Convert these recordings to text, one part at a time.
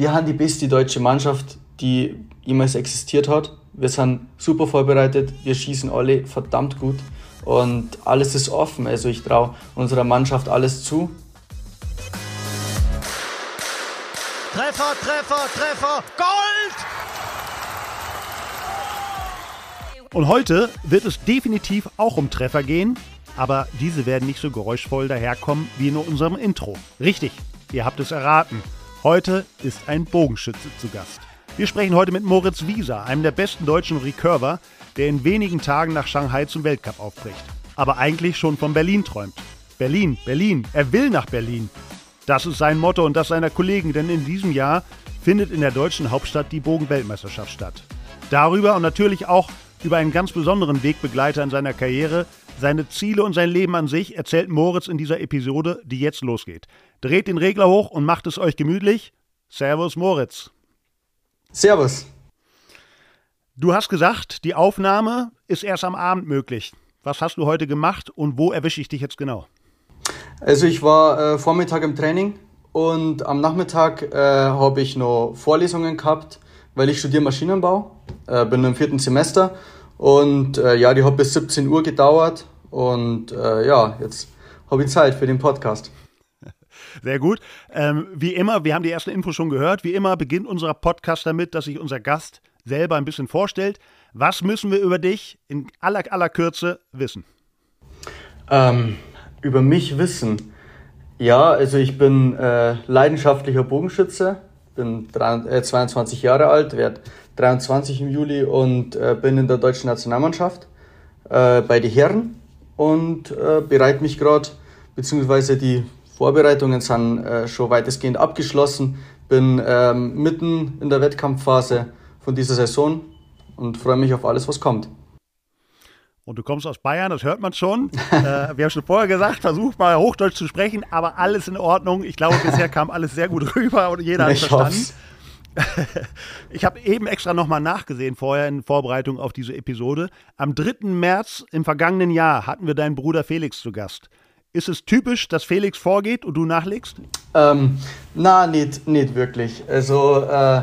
wir haben die beste deutsche Mannschaft, die jemals existiert hat. Wir sind super vorbereitet, wir schießen alle verdammt gut und alles ist offen. Also ich traue unserer Mannschaft alles zu. Treffer, Treffer, Treffer, Gold! Und heute wird es definitiv auch um Treffer gehen, aber diese werden nicht so geräuschvoll daherkommen wie in unserem Intro. Richtig, ihr habt es erraten. Heute ist ein Bogenschütze zu Gast. Wir sprechen heute mit Moritz Wieser, einem der besten deutschen Recurver, der in wenigen Tagen nach Shanghai zum Weltcup aufbricht. Aber eigentlich schon von Berlin träumt. Berlin, Berlin, er will nach Berlin. Das ist sein Motto und das seiner Kollegen, denn in diesem Jahr findet in der deutschen Hauptstadt die Bogenweltmeisterschaft statt. Darüber und natürlich auch über einen ganz besonderen Wegbegleiter in seiner Karriere, seine Ziele und sein Leben an sich erzählt Moritz in dieser Episode, die jetzt losgeht. Dreht den Regler hoch und macht es euch gemütlich. Servus Moritz. Servus. Du hast gesagt, die Aufnahme ist erst am Abend möglich. Was hast du heute gemacht und wo erwische ich dich jetzt genau? Also ich war äh, Vormittag im Training und am Nachmittag äh, habe ich noch Vorlesungen gehabt, weil ich studiere Maschinenbau, äh, bin im vierten Semester und äh, ja, die hat bis 17 Uhr gedauert und äh, ja, jetzt habe ich Zeit für den Podcast. Sehr gut. Ähm, wie immer, wir haben die erste Info schon gehört. Wie immer beginnt unser Podcast damit, dass sich unser Gast selber ein bisschen vorstellt. Was müssen wir über dich in aller, aller Kürze wissen? Ähm, über mich wissen. Ja, also ich bin äh, leidenschaftlicher Bogenschütze, bin drei, äh, 22 Jahre alt, werde 23 im Juli und äh, bin in der deutschen Nationalmannschaft äh, bei den Herren und äh, bereite mich gerade, beziehungsweise die Vorbereitungen sind äh, schon weitestgehend abgeschlossen, bin ähm, mitten in der Wettkampfphase von dieser Saison und freue mich auf alles, was kommt. Und du kommst aus Bayern, das hört man schon. äh, wir haben schon vorher gesagt, versuch mal Hochdeutsch zu sprechen, aber alles in Ordnung. Ich glaube, bisher kam alles sehr gut rüber und jeder hat Ich verstanden. hoff's. Ich habe eben extra nochmal nachgesehen vorher in Vorbereitung auf diese Episode. Am 3. März im vergangenen Jahr hatten wir deinen Bruder Felix zu Gast. Ist es typisch, dass Felix vorgeht und du nachlegst? Ähm, na, nicht, nicht wirklich. Also, äh,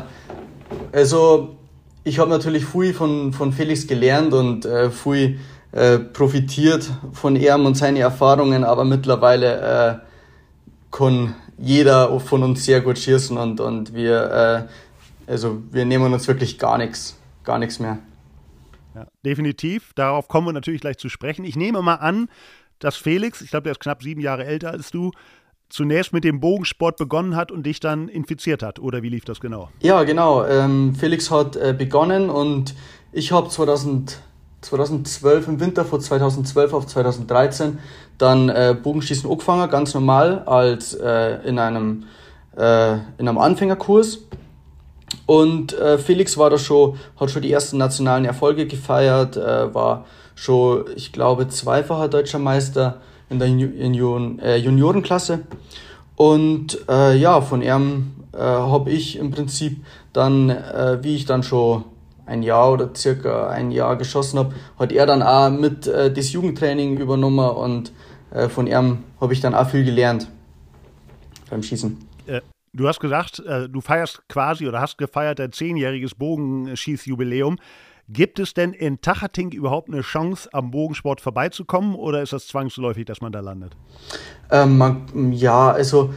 also ich habe natürlich viel von, von Felix gelernt und äh, viel äh, profitiert von ihm und seinen Erfahrungen, aber mittlerweile äh, kann jeder von uns sehr gut schießen und, und wir, äh, also wir nehmen uns wirklich gar nichts, gar nichts mehr. Ja, definitiv. Darauf kommen wir natürlich gleich zu sprechen. Ich nehme mal an, dass Felix, ich glaube, der ist knapp sieben Jahre älter als du, zunächst mit dem Bogensport begonnen hat und dich dann infiziert hat. Oder wie lief das genau? Ja, genau. Ähm, Felix hat äh, begonnen und ich habe 2000, 2012 im Winter von 2012 auf 2013 dann äh, Bogenschießen angefangen, ganz normal als äh, in einem äh, in einem Anfängerkurs. Und äh, Felix war da schon, hat schon die ersten nationalen Erfolge gefeiert, äh, war schon, ich glaube, zweifacher deutscher Meister in der Jun äh, Juniorenklasse. Und äh, ja, von ihm äh, habe ich im Prinzip dann, äh, wie ich dann schon ein Jahr oder circa ein Jahr geschossen habe, hat er dann auch mit äh, das Jugendtraining übernommen und äh, von ihm habe ich dann auch viel gelernt beim Schießen. Du hast gesagt, du feierst quasi oder hast gefeiert dein zehnjähriges Bogenschießjubiläum. Gibt es denn in Tachating überhaupt eine Chance, am Bogensport vorbeizukommen oder ist das zwangsläufig, dass man da landet? Ähm, man, ja, also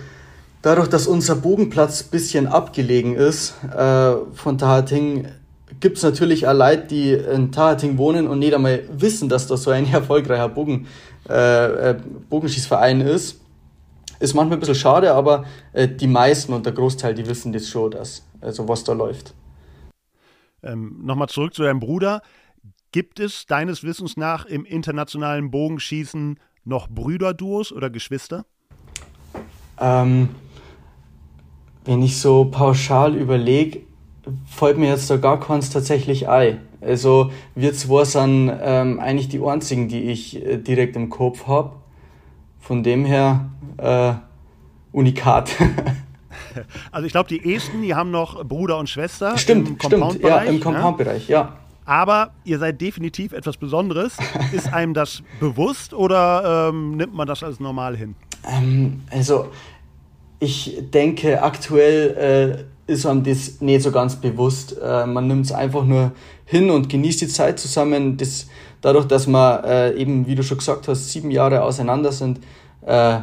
dadurch, dass unser Bogenplatz ein bisschen abgelegen ist äh, von Tahating, gibt es natürlich auch Leute, die in Tahating wohnen und nicht einmal wissen, dass da so ein erfolgreicher Bogen, äh, äh, Bogenschießverein ist. Ist manchmal ein bisschen schade, aber äh, die meisten und der Großteil, die wissen das schon, dass, also was da läuft. Ähm, Nochmal zurück zu deinem Bruder. Gibt es deines Wissens nach im internationalen Bogenschießen noch Brüderduos oder Geschwister? Ähm, wenn ich so pauschal überlege, fällt mir jetzt da gar keins tatsächlich ein. Also wir zwei sind ähm, eigentlich die einzigen, die ich äh, direkt im Kopf habe. Von dem her äh, Unikat. Also ich glaube, die Esten, die haben noch Bruder und Schwester stimmt, im stimmt. Ja, Compound-Bereich. im ne? Compound-Bereich, ja. Aber ihr seid definitiv etwas Besonderes. Ist einem das bewusst oder ähm, nimmt man das als normal hin? Ähm, also ich denke, aktuell ist einem das nicht so ganz bewusst. Äh, man nimmt es einfach nur hin und genießt die Zeit zusammen. Das, dadurch, dass wir äh, eben, wie du schon gesagt hast, sieben Jahre auseinander sind, äh,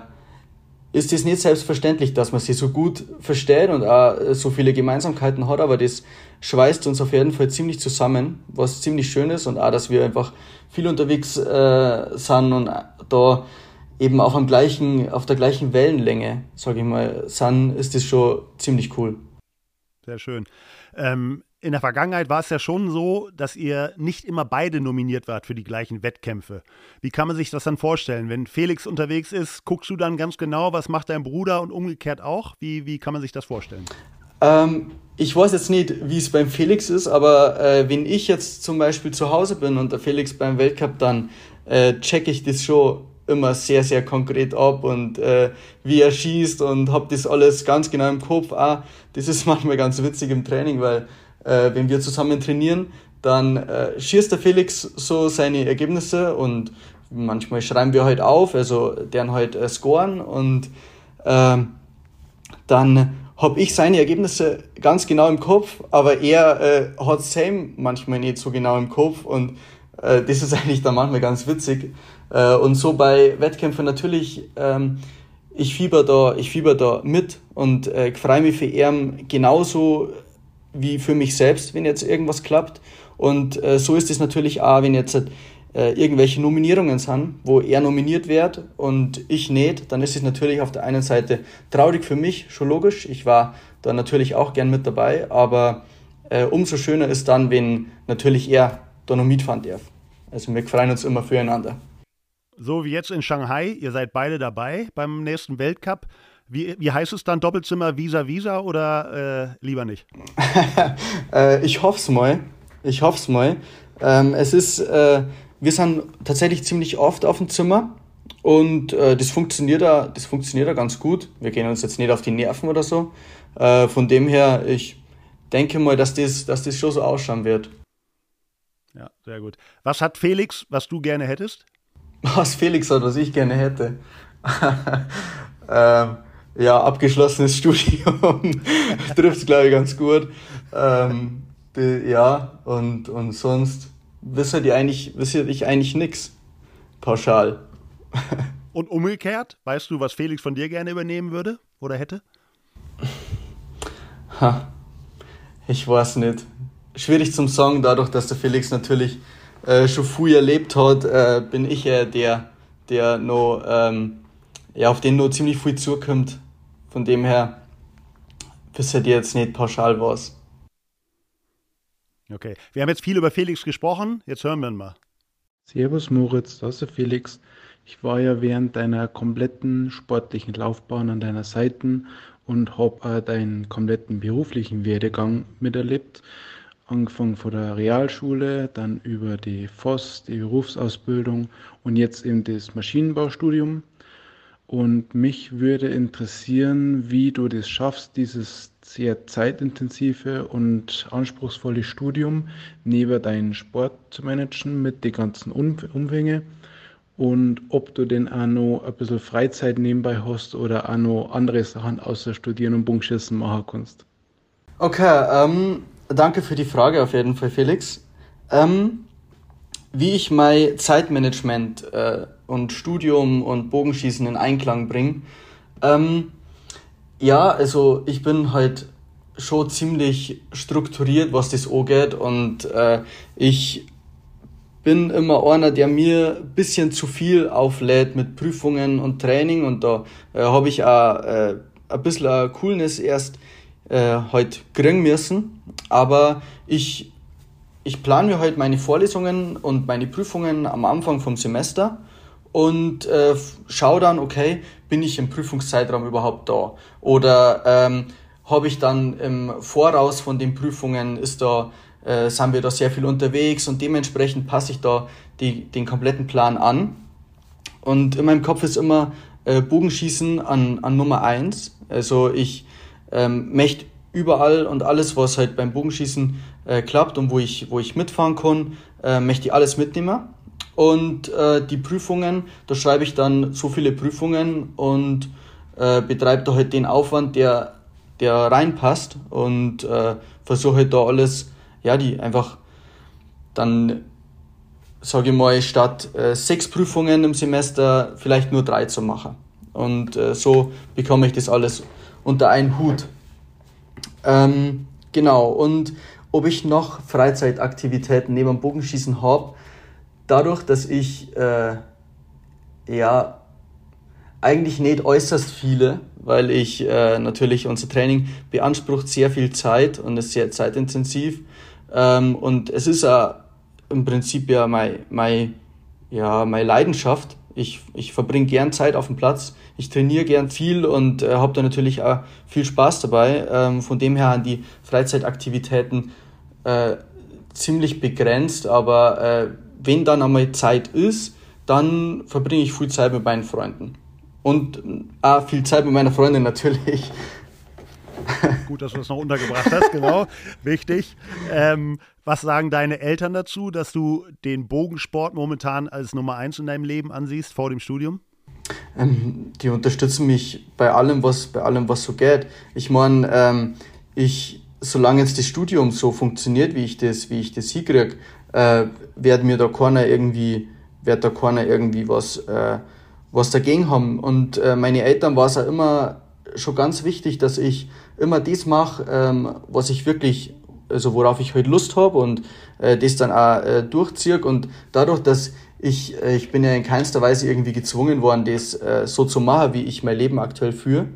ist es nicht selbstverständlich, dass man sie so gut versteht und auch so viele Gemeinsamkeiten hat, aber das schweißt uns auf jeden Fall ziemlich zusammen, was ziemlich schön ist und auch, dass wir einfach viel unterwegs äh, sind und da eben auf, am gleichen, auf der gleichen Wellenlänge, sage ich mal, sind, ist das schon ziemlich cool. Sehr schön. Ähm, in der Vergangenheit war es ja schon so, dass ihr nicht immer beide nominiert wart für die gleichen Wettkämpfe. Wie kann man sich das dann vorstellen? Wenn Felix unterwegs ist, guckst du dann ganz genau, was macht dein Bruder und umgekehrt auch? Wie, wie kann man sich das vorstellen? Ähm, ich weiß jetzt nicht, wie es beim Felix ist, aber äh, wenn ich jetzt zum Beispiel zu Hause bin und der Felix beim Weltcup, dann äh, checke ich das schon immer sehr, sehr konkret ab und äh, wie er schießt und habe das alles ganz genau im Kopf. Ah, das ist manchmal ganz witzig im Training, weil äh, wenn wir zusammen trainieren, dann äh, schießt der Felix so seine Ergebnisse und manchmal schreiben wir halt auf, also deren halt äh, scoren und äh, dann habe ich seine Ergebnisse ganz genau im Kopf, aber er äh, hat Sam manchmal nicht so genau im Kopf und äh, das ist eigentlich dann manchmal ganz witzig. Äh, und so bei Wettkämpfen natürlich, ähm, ich fieber da, ich fieber da mit und äh, freue mich für ihn genauso wie für mich selbst, wenn jetzt irgendwas klappt. Und äh, so ist es natürlich auch, wenn jetzt äh, irgendwelche Nominierungen sind, wo er nominiert wird und ich nicht, dann ist es natürlich auf der einen Seite traurig für mich, schon logisch. Ich war da natürlich auch gern mit dabei, aber äh, umso schöner ist dann, wenn natürlich er da noch mitfahren darf. Also wir freuen uns immer füreinander. So wie jetzt in Shanghai, ihr seid beide dabei beim nächsten Weltcup. Wie, wie heißt es dann Doppelzimmer Visa Visa oder äh, lieber nicht? äh, ich hoffe es mal. Ich hoffe es mal. Ähm, es ist, äh, wir sind tatsächlich ziemlich oft auf dem Zimmer und äh, das funktioniert da, das funktioniert da ganz gut. Wir gehen uns jetzt nicht auf die Nerven oder so. Äh, von dem her, ich denke mal, dass das, dass das schon so ausschauen wird. Ja, sehr gut. Was hat Felix, was du gerne hättest? Was Felix hat, was ich gerne hätte. ähm, ja, abgeschlossenes Studium trifft es, glaube ich, ganz gut. Ähm, die, ja, und, und sonst wisse die eigentlich, wisse ich eigentlich nichts pauschal. und umgekehrt, weißt du, was Felix von dir gerne übernehmen würde oder hätte? Ha, ich weiß nicht. Schwierig zum Sagen, dadurch, dass der Felix natürlich äh, schon früh erlebt hat, äh, bin ich ja der, der noch, ähm, ja, auf den nur ziemlich viel zukommt. Von dem her wisst ihr jetzt nicht pauschal was. Okay, wir haben jetzt viel über Felix gesprochen, jetzt hören wir ihn mal. Servus Moritz, das ist der Felix. Ich war ja während deiner kompletten sportlichen Laufbahn an deiner Seite und habe deinen kompletten beruflichen Werdegang miterlebt. Angefangen von der Realschule, dann über die FOS, die Berufsausbildung und jetzt eben das Maschinenbaustudium. Und mich würde interessieren, wie du das schaffst, dieses sehr zeitintensive und anspruchsvolle Studium neben deinen Sport zu managen mit den ganzen Umfängen und ob du denn auch noch ein bisschen Freizeit nebenbei hast oder auch noch andere Sachen außer Studieren und Bunkschissen machen kannst. Okay, ähm, danke für die Frage auf jeden Fall, Felix. Ähm, wie ich mein Zeitmanagement äh, und Studium und Bogenschießen in Einklang bringe. Ähm, ja, also ich bin halt schon ziemlich strukturiert, was das angeht und äh, ich bin immer einer, der mir ein bisschen zu viel auflädt mit Prüfungen und Training und da äh, habe ich auch äh, ein bisschen Coolness erst äh, heute kriegen müssen, aber ich ich plane mir halt meine Vorlesungen und meine Prüfungen am Anfang vom Semester und äh, schaue dann, okay, bin ich im Prüfungszeitraum überhaupt da? Oder ähm, habe ich dann im Voraus von den Prüfungen, ist da, äh, sind wir da sehr viel unterwegs und dementsprechend passe ich da die, den kompletten Plan an. Und in meinem Kopf ist immer äh, Bogenschießen an, an Nummer eins. Also ich ähm, möchte überall und alles, was halt beim Bogenschießen äh, klappt und wo ich, wo ich mitfahren kann, äh, möchte ich alles mitnehmen. Und äh, die Prüfungen, da schreibe ich dann so viele Prüfungen und äh, betreibe da halt den Aufwand, der der reinpasst und äh, versuche halt da alles, ja, die einfach dann, sage ich mal, statt äh, sechs Prüfungen im Semester vielleicht nur drei zu machen. Und so bekomme ich das alles unter einen Hut. Ähm, genau, und ob ich noch Freizeitaktivitäten neben dem Bogenschießen habe, dadurch, dass ich äh, ja eigentlich nicht äußerst viele, weil ich äh, natürlich unser Training beansprucht sehr viel Zeit und ist sehr zeitintensiv. Ähm, und es ist ja im Prinzip ja meine, meine, ja, meine Leidenschaft. Ich, ich verbringe gern Zeit auf dem Platz. Ich trainiere gern viel und äh, habe da natürlich auch viel Spaß dabei. Ähm, von dem her an die Freizeitaktivitäten äh, ziemlich begrenzt, aber äh, wenn dann einmal Zeit ist, dann verbringe ich viel Zeit mit meinen Freunden. Und auch viel Zeit mit meiner Freundin natürlich. Gut, dass du das noch untergebracht hast, genau. Wichtig. Ähm, was sagen deine Eltern dazu, dass du den Bogensport momentan als Nummer eins in deinem Leben ansiehst vor dem Studium? Ähm, die unterstützen mich bei allem, was, bei allem, was so geht. Ich meine, ähm, ich, solange jetzt das Studium so funktioniert, wie ich das, wie ich das hinkriege, äh, wird mir da keiner irgendwie, wird da keiner irgendwie was, äh, was dagegen haben. Und äh, meine Eltern war es auch immer schon ganz wichtig, dass ich immer das mache, ähm, was ich wirklich, also worauf ich halt Lust habe und äh, das dann auch äh, durchziehe. Und dadurch, dass ich, äh, ich bin ja in keinster Weise irgendwie gezwungen worden, das äh, so zu machen, wie ich mein Leben aktuell führe.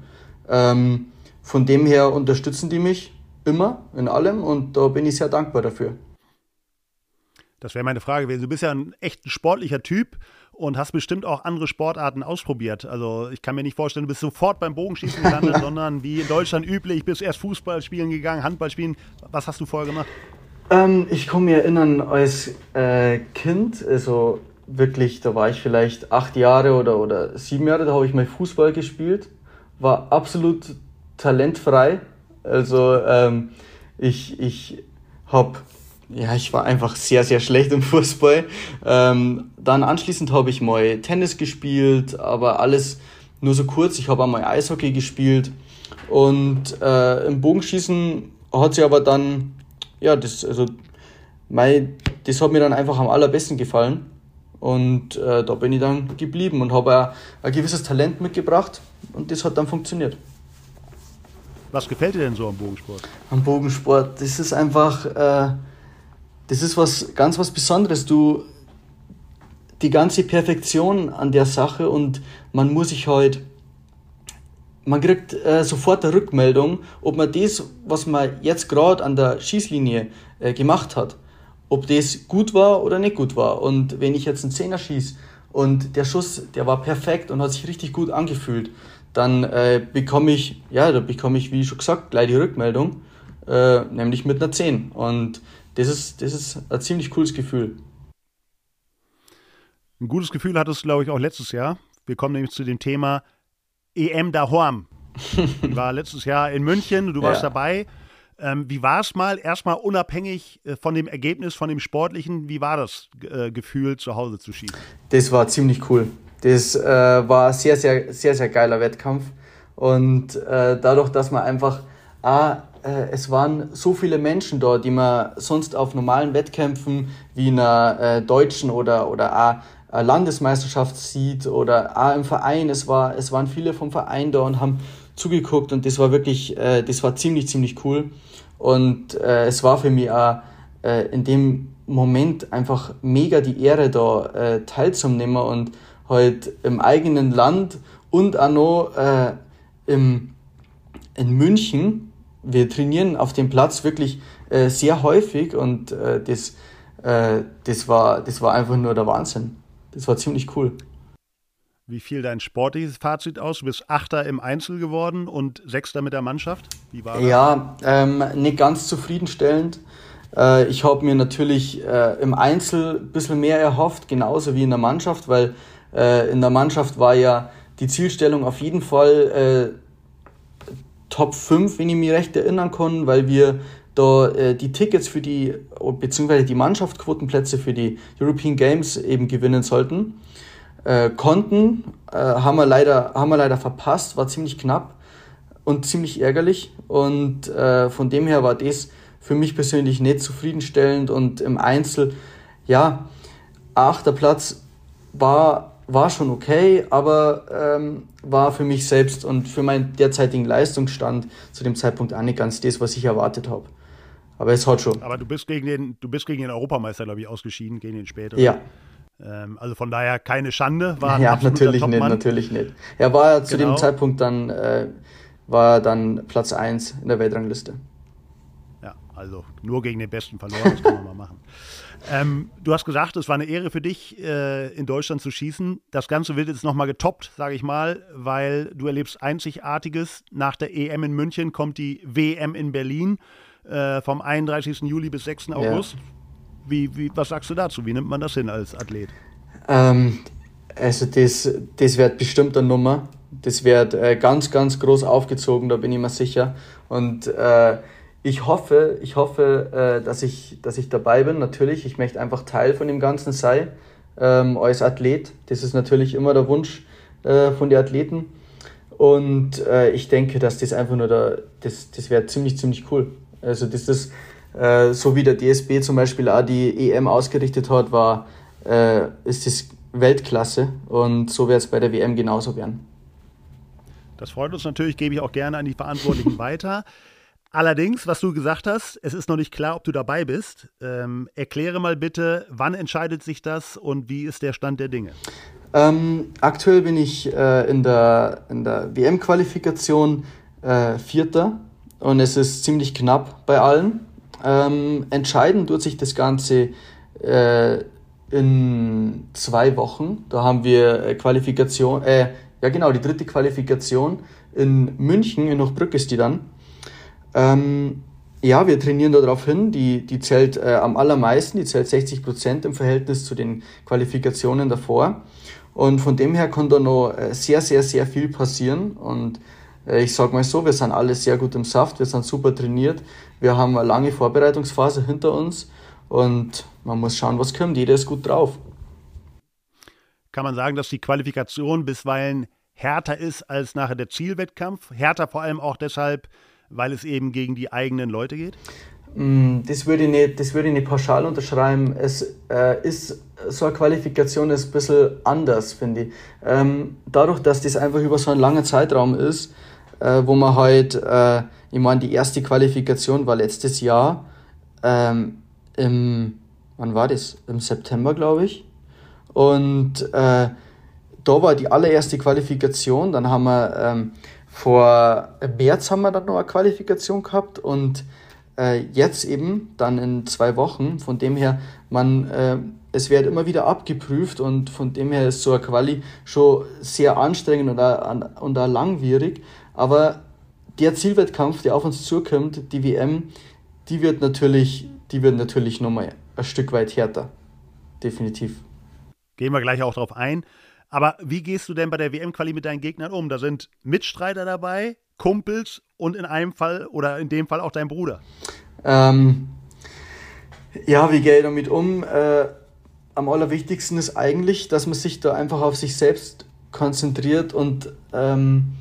Ähm, von dem her unterstützen die mich immer in allem und da bin ich sehr dankbar dafür. Das wäre meine Frage gewesen. Du bist ja ein echt sportlicher Typ und hast bestimmt auch andere Sportarten ausprobiert. Also ich kann mir nicht vorstellen, du bist sofort beim Bogenschießen gelandet, sondern wie in Deutschland üblich, bist erst Fußball spielen gegangen, Handball spielen. Was hast du vorher gemacht? Ähm, ich kann mich erinnern, als äh, Kind, also wirklich, da war ich vielleicht acht Jahre oder, oder sieben Jahre, da habe ich mal Fußball gespielt, war absolut talentfrei. Also ähm, ich, ich habe ja, ich war einfach sehr, sehr schlecht im Fußball. Ähm, dann anschließend habe ich mal Tennis gespielt, aber alles nur so kurz. Ich habe einmal Eishockey gespielt und äh, im Bogenschießen hat sie aber dann, ja, das, also, mein, das hat mir dann einfach am allerbesten gefallen. Und äh, da bin ich dann geblieben und habe ein gewisses Talent mitgebracht und das hat dann funktioniert. Was gefällt dir denn so am Bogensport? Am Bogensport, das ist einfach, äh, das ist was ganz was Besonderes. Du, die ganze Perfektion an der Sache und man muss sich halt, man kriegt äh, sofort eine Rückmeldung, ob man das, was man jetzt gerade an der Schießlinie äh, gemacht hat, ob das gut war oder nicht gut war. Und wenn ich jetzt einen Zehner schieße und der Schuss, der war perfekt und hat sich richtig gut angefühlt, dann äh, bekomme ich, ja, da bekomme ich, wie schon gesagt, gleich die Rückmeldung, äh, nämlich mit einer 10. Und das ist, das ist ein ziemlich cooles Gefühl. Ein gutes Gefühl hattest du, glaube ich, auch letztes Jahr. Wir kommen nämlich zu dem Thema EM Dahorm. Die war letztes Jahr in München, du warst ja. dabei. Ähm, wie war es mal, erstmal unabhängig äh, von dem Ergebnis, von dem Sportlichen, wie war das äh, Gefühl, zu Hause zu schießen? Das war ziemlich cool. Das äh, war sehr, sehr, sehr, sehr geiler Wettkampf. Und äh, dadurch, dass man einfach ah, äh, es waren so viele Menschen da, die man sonst auf normalen Wettkämpfen wie einer äh, deutschen oder, oder auch Landesmeisterschaft sieht oder auch im Verein. Es, war, es waren viele vom Verein da und haben zugeguckt und das war wirklich, äh, das war ziemlich, ziemlich cool. Und äh, es war für mich auch äh, in dem Moment einfach mega die Ehre, da äh, teilzunehmen und halt im eigenen Land und auch noch äh, im, in München wir trainieren auf dem Platz wirklich äh, sehr häufig und äh, das, äh, das, war, das war einfach nur der Wahnsinn. Das war ziemlich cool. Wie fiel dein sportliches Fazit aus? Du bist Achter im Einzel geworden und Sechster mit der Mannschaft. Wie war das? Ja, ähm, nicht ganz zufriedenstellend. Äh, ich habe mir natürlich äh, im Einzel ein bisschen mehr erhofft, genauso wie in der Mannschaft, weil äh, in der Mannschaft war ja die Zielstellung auf jeden Fall Top 5, wenn ich mich recht erinnern kann, weil wir da äh, die Tickets für die, beziehungsweise die Mannschaftsquotenplätze für die European Games eben gewinnen sollten. Äh, konnten, äh, haben, wir leider, haben wir leider verpasst, war ziemlich knapp. und ziemlich ärgerlich. Und äh, von dem her war das für mich persönlich nicht zufriedenstellend. Und im Einzel, ja, achter Platz war, war schon okay, aber ähm, war für mich selbst und für meinen derzeitigen Leistungsstand zu dem Zeitpunkt auch nicht ganz das, was ich erwartet habe. Aber es hat schon. Aber du bist gegen den, du bist gegen den Europameister, glaube ich, ausgeschieden, gegen den späteren. Ja. Ähm, also von daher keine Schande. War ja, natürlich nicht, natürlich nicht. Er war zu genau. dem Zeitpunkt dann, äh, war dann Platz 1 in der Weltrangliste. Ja, also nur gegen den Besten verloren, das kann man mal machen. Ähm, du hast gesagt, es war eine Ehre für dich, äh, in Deutschland zu schießen. Das Ganze wird jetzt nochmal getoppt, sage ich mal, weil du erlebst Einzigartiges. Nach der EM in München kommt die WM in Berlin äh, vom 31. Juli bis 6. August. Ja. Wie, wie, was sagst du dazu? Wie nimmt man das hin als Athlet? Ähm, also das, das wird bestimmt eine Nummer. Das wird äh, ganz, ganz groß aufgezogen, da bin ich mir sicher. Und äh, ich hoffe, ich hoffe, äh, dass, ich, dass ich dabei bin. Natürlich, ich möchte einfach Teil von dem Ganzen sein, ähm, als Athlet. Das ist natürlich immer der Wunsch äh, von den Athleten. Und äh, ich denke, dass das einfach nur der, das, das wäre ziemlich, ziemlich cool. Also das ist, äh, so wie der DSB zum Beispiel auch die EM ausgerichtet hat, war, äh, ist das Weltklasse. Und so wird es bei der WM genauso werden. Das freut uns natürlich, gebe ich auch gerne an die Verantwortlichen weiter. Allerdings, was du gesagt hast, es ist noch nicht klar, ob du dabei bist. Ähm, erkläre mal bitte, wann entscheidet sich das und wie ist der Stand der Dinge? Ähm, aktuell bin ich äh, in der, in der WM-Qualifikation äh, Vierter und es ist ziemlich knapp bei allen. Ähm, entscheiden tut sich das Ganze äh, in zwei Wochen. Da haben wir äh, Qualifikation, äh, ja genau, die dritte Qualifikation in München, in Hochbrück ist die dann. Ähm, ja, wir trainieren darauf hin. Die, die zählt äh, am allermeisten, die zählt 60 Prozent im Verhältnis zu den Qualifikationen davor. Und von dem her kann da noch äh, sehr, sehr, sehr viel passieren. Und ich sage mal so, wir sind alle sehr gut im Saft, wir sind super trainiert. Wir haben eine lange Vorbereitungsphase hinter uns und man muss schauen, was kommt. Jeder ist gut drauf. Kann man sagen, dass die Qualifikation bisweilen härter ist als nachher der Zielwettkampf? Härter vor allem auch deshalb, weil es eben gegen die eigenen Leute geht? Mm, das würde ich nicht, das würde ich nicht pauschal unterschreiben. Es äh, ist so eine Qualifikation ist ein bisschen anders, finde ich. Ähm, dadurch, dass das einfach über so einen langen Zeitraum ist, äh, wo man halt, äh, ich meine, die erste Qualifikation war letztes Jahr ähm, im, wann war das? Im September, glaube ich. Und äh, da war die allererste Qualifikation. Dann haben wir ähm, vor März haben wir dann noch eine Qualifikation gehabt und äh, jetzt eben dann in zwei Wochen. Von dem her, man, äh, es wird immer wieder abgeprüft und von dem her ist so eine Quali schon sehr anstrengend und auch, und auch langwierig. Aber der Zielwettkampf, der auf uns zukommt, die WM, die wird natürlich, die wird natürlich nochmal ein Stück weit härter. Definitiv. Gehen wir gleich auch drauf ein. Aber wie gehst du denn bei der WM-Quali mit deinen Gegnern um? Da sind Mitstreiter dabei, Kumpels und in einem Fall oder in dem Fall auch dein Bruder. Ähm, ja, wie gehe ich damit um? Äh, am allerwichtigsten ist eigentlich, dass man sich da einfach auf sich selbst konzentriert und ähm,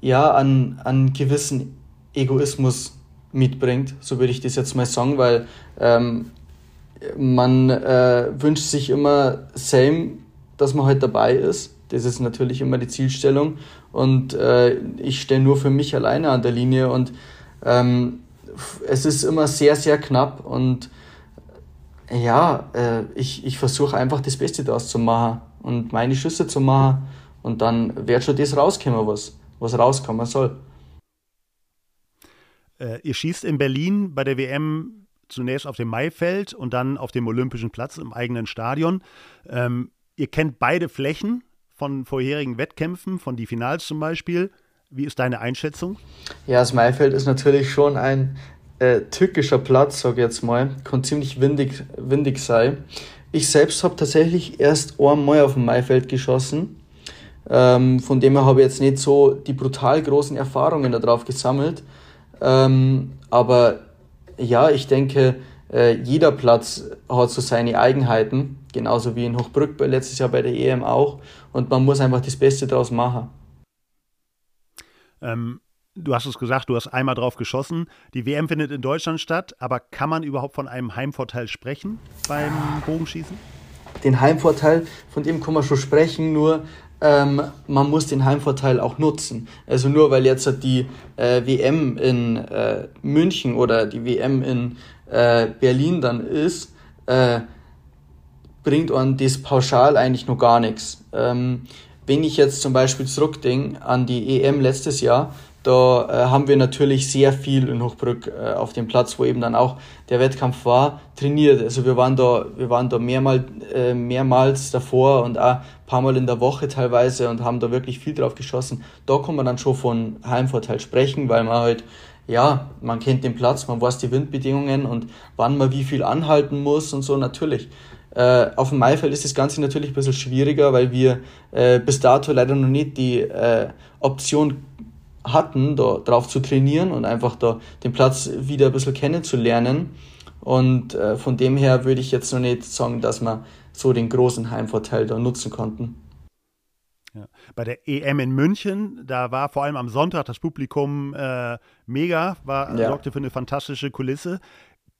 ja, an, an gewissen Egoismus mitbringt, so würde ich das jetzt mal sagen, weil ähm, man äh, wünscht sich immer same dass man halt dabei ist. Das ist natürlich immer die Zielstellung. Und äh, ich stehe nur für mich alleine an der Linie und ähm, es ist immer sehr, sehr knapp und ja, äh, ich, ich versuche einfach das Beste daraus zu machen und meine Schüsse zu machen und dann wird schon das rauskommen, was, was rauskommen soll. Äh, ihr schießt in Berlin bei der WM zunächst auf dem Maifeld und dann auf dem Olympischen Platz im eigenen Stadion. Ähm, Ihr kennt beide Flächen von vorherigen Wettkämpfen, von die Finals zum Beispiel. Wie ist deine Einschätzung? Ja, das Maifeld ist natürlich schon ein äh, tückischer Platz, sag ich jetzt mal. Kann ziemlich windig, windig sein. Ich selbst habe tatsächlich erst einmal auf dem Maifeld geschossen. Ähm, von dem her habe ich jetzt nicht so die brutal großen Erfahrungen darauf gesammelt. Ähm, aber ja, ich denke, äh, jeder Platz hat so seine Eigenheiten, genauso wie in Hochbrück letztes Jahr bei der EM auch. Und man muss einfach das Beste daraus machen. Ähm, Du hast es gesagt, du hast einmal drauf geschossen. Die WM findet in Deutschland statt, aber kann man überhaupt von einem Heimvorteil sprechen beim Bogenschießen? Den Heimvorteil, von dem kann man schon sprechen, nur ähm, man muss den Heimvorteil auch nutzen. Also nur weil jetzt die äh, WM in äh, München oder die WM in äh, Berlin dann ist, äh, bringt man das pauschal eigentlich noch gar nichts. Ähm, wenn ich jetzt zum Beispiel zurückdenke an die EM letztes Jahr, da äh, haben wir natürlich sehr viel in Hochbrück äh, auf dem Platz, wo eben dann auch der Wettkampf war, trainiert. Also wir waren da, wir waren da mehrmal, äh, mehrmals davor und auch ein paar Mal in der Woche teilweise und haben da wirklich viel drauf geschossen. Da kann man dann schon von Heimvorteil sprechen, weil man halt, ja, man kennt den Platz, man weiß die Windbedingungen und wann man wie viel anhalten muss und so natürlich. Äh, auf dem Maifeld ist das Ganze natürlich ein bisschen schwieriger, weil wir äh, bis dato leider noch nicht die äh, Option hatten, da drauf zu trainieren und einfach da den Platz wieder ein bisschen kennenzulernen. Und äh, von dem her würde ich jetzt noch nicht sagen, dass wir so den großen Heimvorteil da nutzen konnten. Ja. Bei der EM in München, da war vor allem am Sonntag das Publikum äh, mega, war, ja. sorgte für eine fantastische Kulisse.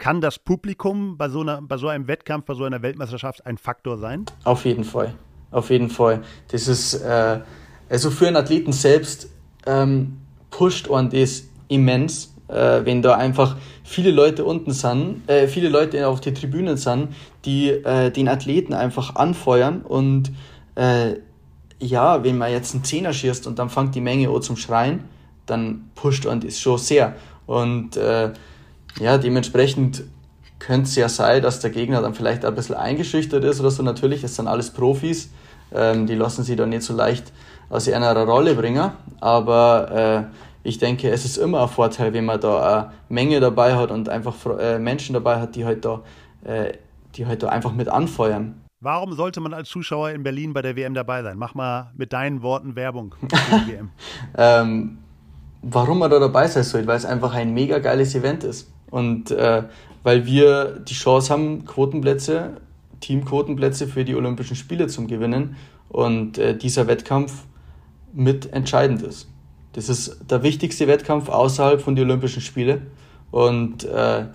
Kann das Publikum bei so, einer, bei so einem Wettkampf, bei so einer Weltmeisterschaft ein Faktor sein? Auf jeden Fall. Auf jeden Fall. Das ist, äh, also für einen Athleten selbst ähm, pusht und das immens, äh, wenn da einfach viele Leute unten sind, äh, viele Leute auf die Tribünen sind, die äh, den Athleten einfach anfeuern und äh, ja, wenn man jetzt einen Zehner schießt und dann fängt die Menge an zum Schreien, dann pusht und das schon sehr. Und äh, ja, dementsprechend könnte es ja sein, dass der Gegner dann vielleicht ein bisschen eingeschüchtert ist oder so. Natürlich, es sind alles Profis, ähm, die lassen sich da nicht so leicht aus einer Rolle bringen. Aber äh, ich denke, es ist immer ein Vorteil, wenn man da eine Menge dabei hat und einfach äh, Menschen dabei hat, die halt da, äh, die halt da einfach mit anfeuern. Warum sollte man als Zuschauer in Berlin bei der WM dabei sein? Mach mal mit deinen Worten Werbung für die WM. ähm, warum man da dabei sein soll, weil es einfach ein mega geiles Event ist. Und äh, weil wir die Chance haben, Quotenplätze, Teamquotenplätze für die Olympischen Spiele zu gewinnen. Und äh, dieser Wettkampf mit entscheidend ist. Das ist der wichtigste Wettkampf außerhalb von den Olympischen Spielen. Und äh,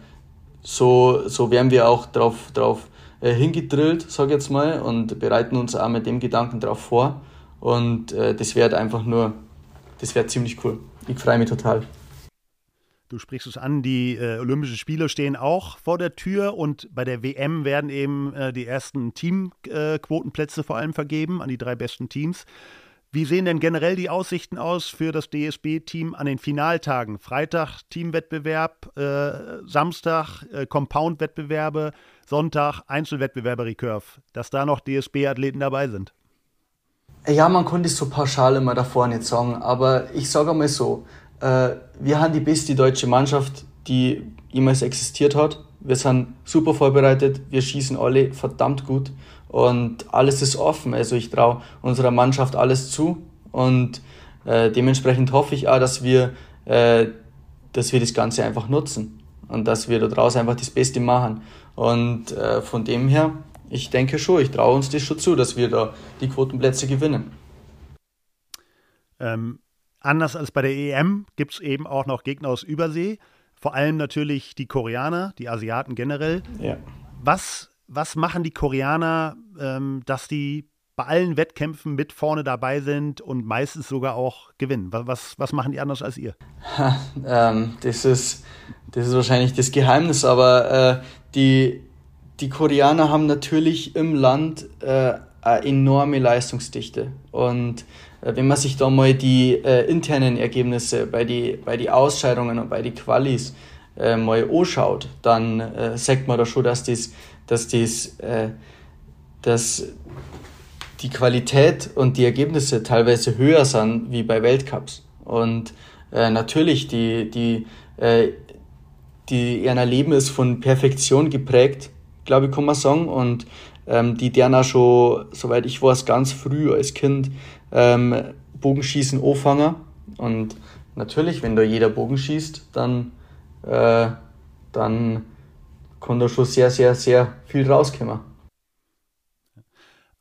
so, so werden wir auch darauf drauf, äh, hingedrillt, sage ich jetzt mal, und bereiten uns auch mit dem Gedanken darauf vor. Und äh, das wird einfach nur, das wird ziemlich cool. Ich freue mich total. Du sprichst es an, die äh, Olympischen Spiele stehen auch vor der Tür und bei der WM werden eben äh, die ersten Teamquotenplätze vor allem vergeben an die drei besten Teams. Wie sehen denn generell die Aussichten aus für das DSB-Team an den Finaltagen? Freitag Teamwettbewerb, äh, Samstag äh, Compound-Wettbewerbe, Sonntag Einzelwettbewerbe Recurve, dass da noch DSB-Athleten dabei sind? Ja, man konnte es so pauschal immer davor nicht sagen, aber ich sage einmal so, äh, wir haben die beste deutsche Mannschaft, die jemals existiert hat. Wir sind super vorbereitet, wir schießen alle verdammt gut und alles ist offen. Also ich traue unserer Mannschaft alles zu und äh, dementsprechend hoffe ich auch, dass wir, äh, dass wir das Ganze einfach nutzen und dass wir daraus einfach das Beste machen. Und äh, von dem her, ich denke schon, ich traue uns das schon zu, dass wir da die Quotenplätze gewinnen. Ähm, anders als bei der EM gibt es eben auch noch Gegner aus Übersee. Vor allem natürlich die Koreaner, die Asiaten generell. Ja. Was was machen die Koreaner, ähm, dass die bei allen Wettkämpfen mit vorne dabei sind und meistens sogar auch gewinnen? Was, was machen die anders als ihr? Ha, ähm, das, ist, das ist wahrscheinlich das Geheimnis, aber äh, die, die Koreaner haben natürlich im Land äh, eine enorme Leistungsdichte. Und äh, wenn man sich da mal die äh, internen Ergebnisse bei die, bei die Ausscheidungen und bei die Qualis äh, mal anschaut, dann äh, sagt man da schon, dass das dass, dies, äh, dass die Qualität und die Ergebnisse teilweise höher sind wie bei Weltcups. Und äh, natürlich, die, die, die ihr Leben ist von Perfektion geprägt, glaube ich, kann man sagen. Und ähm, die auch schon, soweit ich weiß, ganz früh als Kind ähm, Bogenschießen anfangen. Und natürlich, wenn da jeder Bogen schießt, dann, äh, dann kann da schon sehr, sehr, sehr viel rauskommen.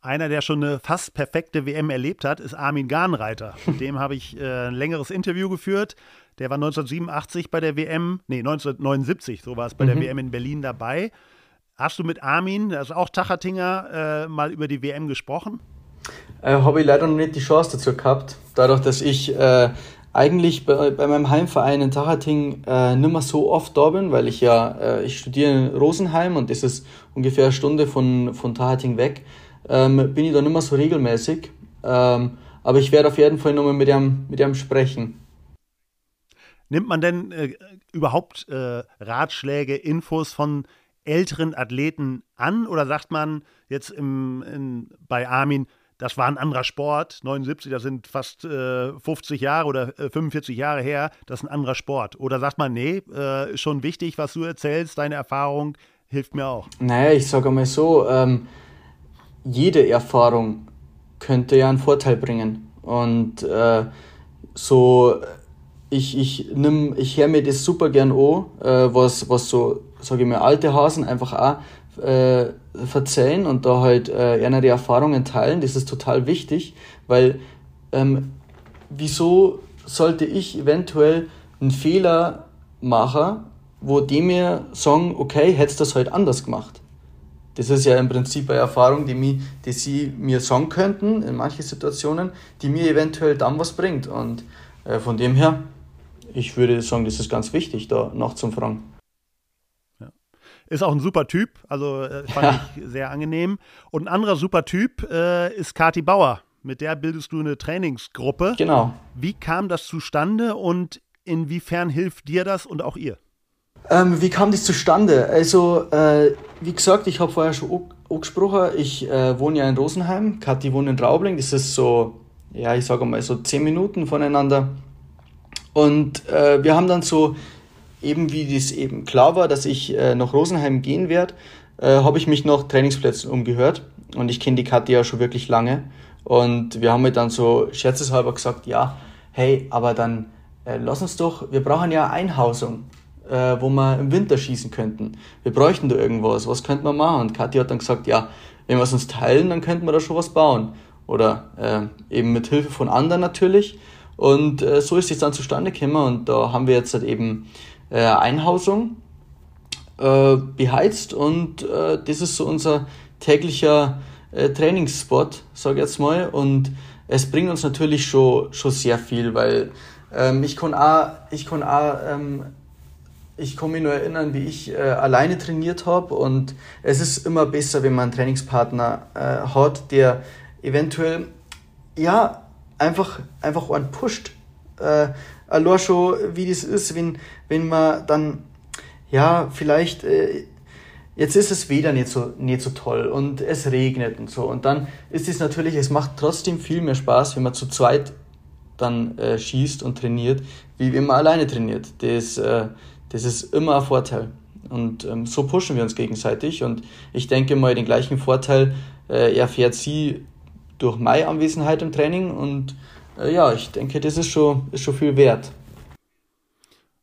Einer, der schon eine fast perfekte WM erlebt hat, ist Armin Gahnreiter. Mit dem habe ich äh, ein längeres Interview geführt. Der war 1987 bei der WM, nee, 1979, so war es, bei mhm. der WM in Berlin dabei. Hast du mit Armin, das ist auch Tachatinger, äh, mal über die WM gesprochen? Äh, habe ich leider noch nicht die Chance dazu gehabt. Dadurch, dass ich äh, eigentlich bei, bei meinem Heimverein in Tachating äh, nicht mehr so oft da bin, weil ich ja, äh, ich studiere in Rosenheim und das ist ungefähr eine Stunde von, von Tachating weg, ähm, bin ich da nicht mehr so regelmäßig. Ähm, aber ich werde auf jeden Fall nochmal mit ihm, mit ihm sprechen. Nimmt man denn äh, überhaupt äh, Ratschläge, Infos von älteren Athleten an oder sagt man jetzt im, in, bei Armin, das war ein anderer Sport. 79, das sind fast äh, 50 Jahre oder äh, 45 Jahre her, das ist ein anderer Sport. Oder sagt man, nee, äh, schon wichtig, was du erzählst, deine Erfahrung hilft mir auch. Naja, ich sage mal so, ähm, jede Erfahrung könnte ja einen Vorteil bringen. Und äh, so, ich, ich, ich höre mir das super gern an, äh, was, was so, sage ich mal, alte Hasen einfach auch äh, verzeihen und da halt äh, die Erfahrungen teilen. Das ist total wichtig, weil ähm, wieso sollte ich eventuell einen Fehler machen, wo die mir sagen, okay, hättest du das halt anders gemacht. Das ist ja im Prinzip eine Erfahrung, die, mich, die sie mir sagen könnten in manchen Situationen, die mir eventuell dann was bringt. Und äh, von dem her, ich würde sagen, das ist ganz wichtig, da nachzufragen. Ist auch ein super Typ, also äh, fand ja. ich sehr angenehm. Und ein anderer super Typ äh, ist Kati Bauer. Mit der bildest du eine Trainingsgruppe. Genau. Wie kam das zustande und inwiefern hilft dir das und auch ihr? Ähm, wie kam das zustande? Also, äh, wie gesagt, ich habe vorher schon angesprochen, ich äh, wohne ja in Rosenheim, Kathi wohnt in Raubling, das ist so, ja, ich sage mal so zehn Minuten voneinander. Und äh, wir haben dann so eben wie das eben klar war, dass ich äh, nach Rosenheim gehen werde, äh, habe ich mich nach Trainingsplätzen umgehört. Und ich kenne die Kathi ja schon wirklich lange. Und wir haben mir dann so scherzeshalber gesagt, ja, hey, aber dann äh, lass uns doch, wir brauchen ja Einhausung, äh, wo wir im Winter schießen könnten. Wir bräuchten da irgendwas, was könnten wir machen? Und Kathi hat dann gesagt, ja, wenn wir es uns teilen, dann könnten wir da schon was bauen. Oder äh, eben mit Hilfe von anderen natürlich. Und äh, so ist es dann zustande gekommen und da haben wir jetzt halt eben äh, Einhausung äh, beheizt und äh, das ist so unser täglicher äh, Trainingsspot, sage ich jetzt mal. Und es bringt uns natürlich schon, schon sehr viel, weil ähm, ich kann auch, ich kann auch ähm, ich kann mich nur erinnern, wie ich äh, alleine trainiert habe und es ist immer besser, wenn man einen Trainingspartner äh, hat, der eventuell ja einfach einfach einen pusht. Äh, allein schon, wie das ist, wenn, wenn man dann, ja, vielleicht, äh, jetzt ist das Wetter nicht so, nicht so toll und es regnet und so. Und dann ist es natürlich, es macht trotzdem viel mehr Spaß, wenn man zu zweit dann äh, schießt und trainiert, wie wenn man alleine trainiert. Das, äh, das ist immer ein Vorteil. Und ähm, so pushen wir uns gegenseitig. Und ich denke mal, den gleichen Vorteil äh, erfährt sie durch meine Anwesenheit im Training und ja, ich denke, das ist schon, ist schon viel wert.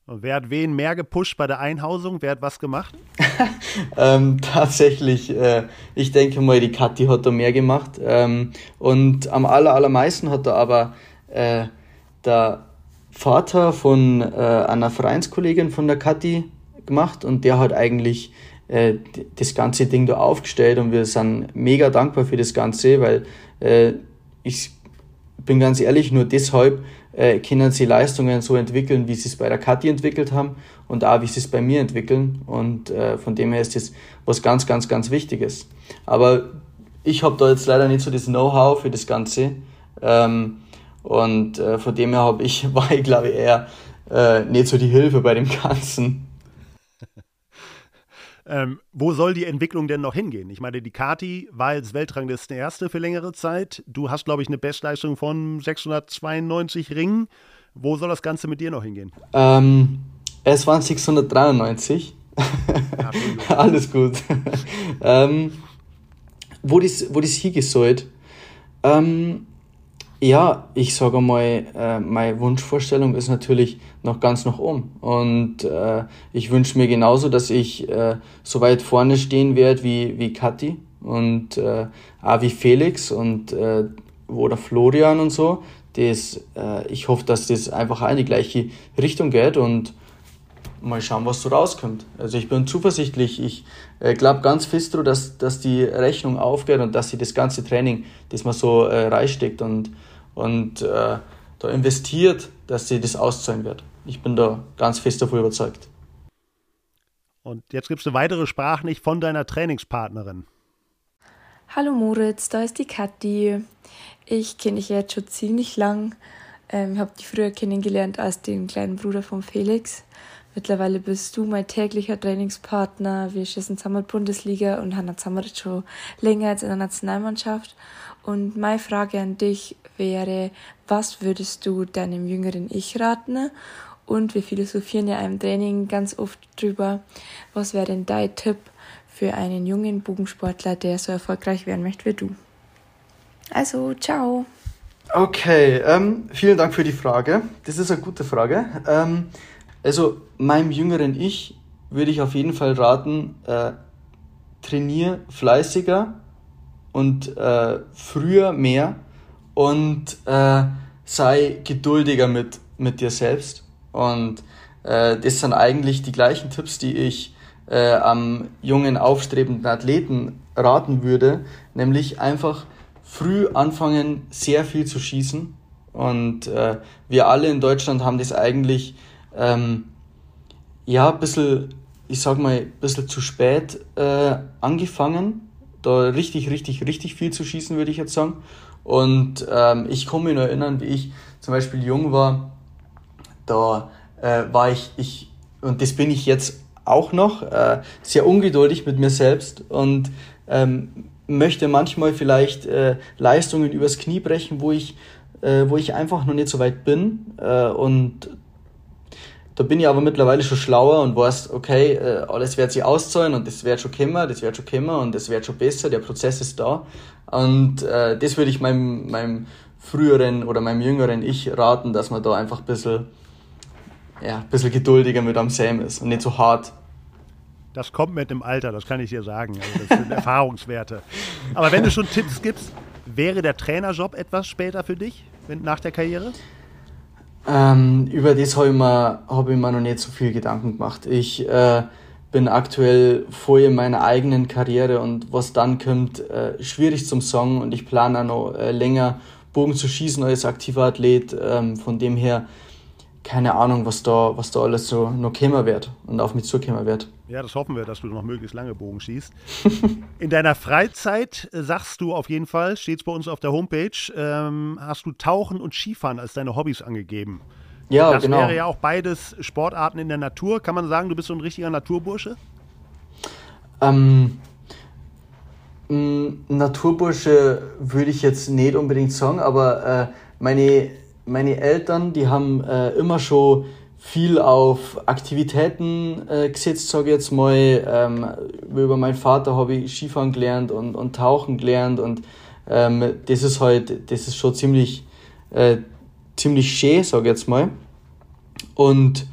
Und wer hat wen mehr gepusht bei der Einhausung? Wer hat was gemacht? ähm, tatsächlich, äh, ich denke mal, die Kathi hat da mehr gemacht. Ähm, und am aller, allermeisten hat da aber äh, der Vater von äh, einer Vereinskollegin von der Kathi gemacht und der hat eigentlich äh, das ganze Ding da aufgestellt und wir sind mega dankbar für das Ganze, weil äh, ich bin ganz ehrlich, nur deshalb äh, können sie Leistungen so entwickeln, wie sie es bei der Kathi entwickelt haben und auch wie sie es bei mir entwickeln. Und äh, von dem her ist das was ganz, ganz, ganz Wichtiges. Aber ich habe da jetzt leider nicht so das Know-how für das Ganze. Ähm, und äh, von dem her habe ich, war ich glaube ich eher äh, nicht so die Hilfe bei dem Ganzen. Ähm, wo soll die Entwicklung denn noch hingehen? Ich meine, die Kati war als Weltrangliste Erste für längere Zeit. Du hast, glaube ich, eine Bestleistung von 692 Ringen. Wo soll das Ganze mit dir noch hingehen? Ähm, es waren 693. Ja, Alles gut. ähm, wo das, wo das hingehen soll, ähm, ja, ich sage mal, äh, meine Wunschvorstellung ist natürlich noch ganz nach oben. Und äh, ich wünsche mir genauso, dass ich äh, so weit vorne stehen werde wie, wie Kathi. Und äh, auch wie Felix und äh, oder Florian und so. Das, äh, ich hoffe, dass das einfach in die gleiche Richtung geht und mal schauen, was so rauskommt. Also ich bin zuversichtlich. Ich äh, glaube ganz fest dass, dass die Rechnung aufgeht und dass sie das ganze Training, das man so äh, reinsteckt und, und äh, da investiert, dass sie das auszahlen wird. Ich bin da ganz fest davon überzeugt. Und jetzt gibt es eine weitere Sprachnachricht von deiner Trainingspartnerin. Hallo Moritz, da ist die Kathi. Ich kenne dich jetzt schon ziemlich lang. Ähm, habe dich früher kennengelernt als den kleinen Bruder von Felix. Mittlerweile bist du mein täglicher Trainingspartner. Wir schießen zusammen Bundesliga und haben zusammen schon länger als in der Nationalmannschaft. Und meine Frage an dich wäre, was würdest du deinem jüngeren Ich raten? Und wir philosophieren ja im Training ganz oft drüber. Was wäre denn dein Tipp für einen jungen Bogensportler, der so erfolgreich werden möchte wie du? Also, ciao. Okay, ähm, vielen Dank für die Frage. Das ist eine gute Frage. Ähm, also meinem jüngeren Ich würde ich auf jeden Fall raten, äh, trainier fleißiger und äh, früher mehr und äh, sei geduldiger mit, mit dir selbst. Und äh, das sind eigentlich die gleichen Tipps, die ich äh, am jungen, aufstrebenden Athleten raten würde, nämlich einfach früh anfangen, sehr viel zu schießen. Und äh, wir alle in Deutschland haben das eigentlich ähm, ja, ein bisschen, ich sag mal, ein bisschen zu spät äh, angefangen. Da richtig, richtig, richtig viel zu schießen, würde ich jetzt sagen. Und ähm, ich kann mich noch erinnern, wie ich zum Beispiel jung war, da äh, war ich, ich, und das bin ich jetzt auch noch, äh, sehr ungeduldig mit mir selbst und ähm, möchte manchmal vielleicht äh, Leistungen übers Knie brechen, wo ich, äh, wo ich einfach noch nicht so weit bin. Äh, und da bin ich aber mittlerweile schon schlauer und weiß, okay, äh, alles wird sich auszahlen und das wird schon kommen, das wird schon kommen und das wird schon besser, der Prozess ist da. Und äh, das würde ich meinem, meinem früheren oder meinem jüngeren Ich raten, dass man da einfach ein bisschen, ja, ein bisschen geduldiger mit am Sam ist und nicht so hart. Das kommt mit dem Alter, das kann ich dir sagen. Also das sind Erfahrungswerte. Aber wenn du schon Tipps gibst, wäre der Trainerjob etwas später für dich, wenn, nach der Karriere? Ähm, über das habe ich, mir, hab ich mir noch nicht so viel Gedanken gemacht. Ich äh, bin aktuell voll in meiner eigenen Karriere und was dann kommt, äh, schwierig zum Song und ich plane auch noch äh, länger Bogen zu schießen als aktiver Athlet. Ähm, von dem her keine Ahnung, was da, was da alles so noch kommen wird und auf mich zukommen wird. Ja, das hoffen wir, dass du noch möglichst lange Bogen schießt. In deiner Freizeit äh, sagst du auf jeden Fall, steht es bei uns auf der Homepage, ähm, hast du Tauchen und Skifahren als deine Hobbys angegeben. Ja, das genau. Das wäre ja auch beides Sportarten in der Natur. Kann man sagen, du bist so ein richtiger Naturbursche? Ähm, Naturbursche würde ich jetzt nicht unbedingt sagen, aber äh, meine meine Eltern, die haben äh, immer schon viel auf Aktivitäten äh, gesetzt, sage ich jetzt mal. Ähm, über meinen Vater habe ich Skifahren gelernt und, und Tauchen gelernt und ähm, das ist halt, das ist schon ziemlich, äh, ziemlich schön, sage ich jetzt mal. Und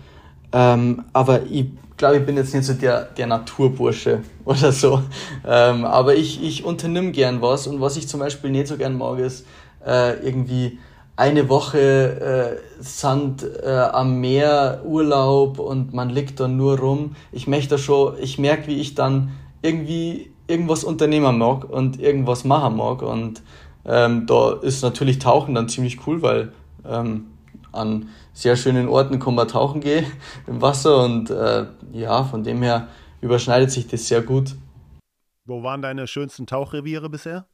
ähm, aber ich glaube, ich bin jetzt nicht so der, der Naturbursche oder so. Ähm, aber ich, ich unternimm gern was und was ich zum Beispiel nicht so gern mag, ist äh, irgendwie eine Woche äh, Sand äh, am Meer, Urlaub und man liegt da nur rum. Ich möchte schon, ich merke, wie ich dann irgendwie irgendwas unternehmen mag und irgendwas machen mag. Und ähm, da ist natürlich Tauchen dann ziemlich cool, weil ähm, an sehr schönen Orten kann man tauchen gehen im Wasser und äh, ja, von dem her überschneidet sich das sehr gut. Wo waren deine schönsten Tauchreviere bisher?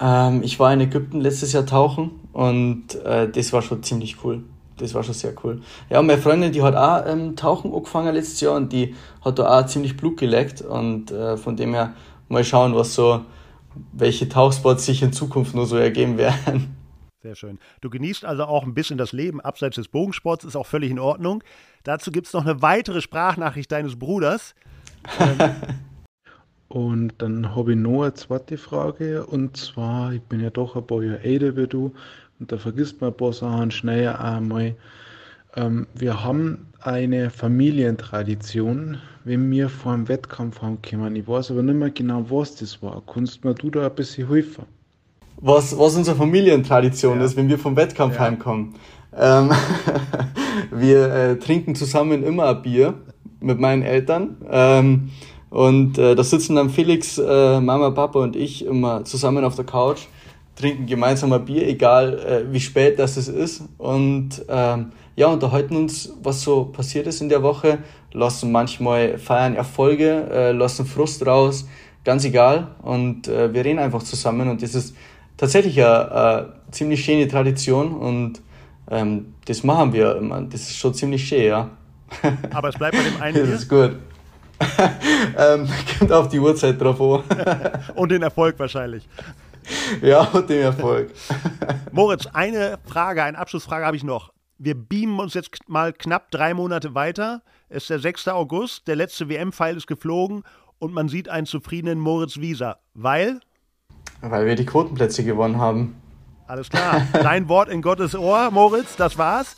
Ähm, ich war in Ägypten letztes Jahr tauchen und äh, das war schon ziemlich cool. Das war schon sehr cool. Ja, und meine Freundin, die hat auch ähm, Tauchen angefangen letztes Jahr und die hat da auch ziemlich Blut geleckt und äh, von dem her mal schauen, was so, welche Tauchspots sich in Zukunft nur so ergeben werden. Sehr schön. Du genießt also auch ein bisschen das Leben abseits des Bogensports, ist auch völlig in Ordnung. Dazu gibt es noch eine weitere Sprachnachricht deines Bruders. Ähm, Und dann habe ich noch eine zweite Frage, und zwar, ich bin ja doch ein paar Jahre älter wie du, und da vergisst man ein paar Sachen schneller einmal. Ähm, wir haben eine Familientradition, wenn wir vor einem Wettkampf heimkommen. Ich weiß aber nicht mehr genau, was das war. Kannst mir du da ein bisschen helfen? Was, was unsere Familientradition Ja. ist, wenn wir vom Wettkampf Ja. heimkommen. Ähm, wir äh, trinken zusammen immer ein Bier mit meinen Eltern. Ähm, und äh, da sitzen dann Felix, äh, Mama, Papa und ich immer zusammen auf der Couch, trinken gemeinsam ein Bier, egal äh, wie spät das es ist. Und ähm, ja, unterhalten uns, was so passiert ist in der Woche, lassen manchmal feiern Erfolge, äh, lassen Frust raus, ganz egal. Und äh, wir reden einfach zusammen und das ist tatsächlich eine, eine ziemlich schöne Tradition und ähm, das machen wir immer. Das ist schon ziemlich schön, ja. Aber es bleibt bei dem einen Das Bier ist gut. ähm, kommt auf die Uhrzeit drauf an. und den Erfolg wahrscheinlich. ja, und den Erfolg. Moritz, eine Frage, eine Abschlussfrage habe ich noch. Wir beamen uns jetzt mal knapp drei Monate weiter. Es ist der 6. August, der letzte WM-Pfeil ist geflogen und man sieht einen zufriedenen Moritz Wieser. Weil, Weil wir die Quotenplätze gewonnen haben. alles klar, dein Wort in Gottes Ohr, Moritz, das war's.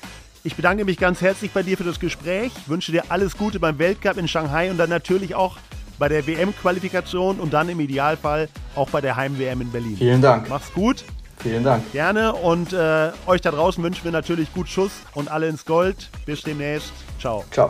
Ich bedanke mich ganz herzlich bei dir für das Gespräch, wünsche dir alles Gute beim Weltcup in Shanghai und dann natürlich auch bei der WM-Qualifikation und dann im Idealfall auch bei der Heim-WM in Berlin. Vielen Dank. Mach's gut. Vielen Dank. Gerne und äh, euch da draußen wünschen wir natürlich gut Schuss und alle ins Gold. Bis demnächst. Ciao. Ciao.